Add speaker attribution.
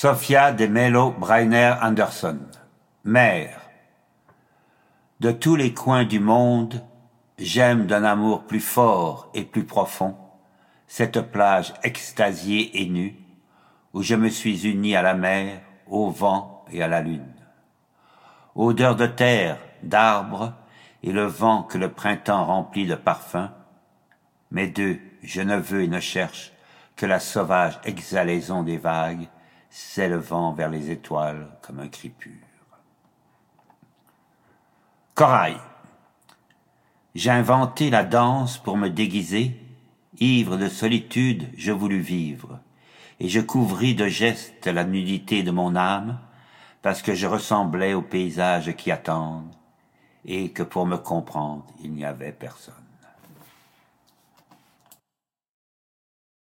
Speaker 1: Sophia de Mello Breiner Anderson. Mère. De tous les coins du monde, j'aime d'un amour plus fort et plus profond cette plage extasiée et nue où je me suis uni à la mer, au vent et à la lune. Odeur de terre, d'arbres et le vent que le printemps remplit de parfums, mais d'eux je ne veux et ne cherche que la sauvage exhalaison des vagues s'élevant vers les étoiles comme un cri pur. Corail. J'ai inventé la danse pour me déguiser, ivre de solitude, je voulus vivre, et je couvris de gestes la nudité de mon âme, parce que je ressemblais aux paysages qui attendent, et que pour me comprendre il n'y avait personne.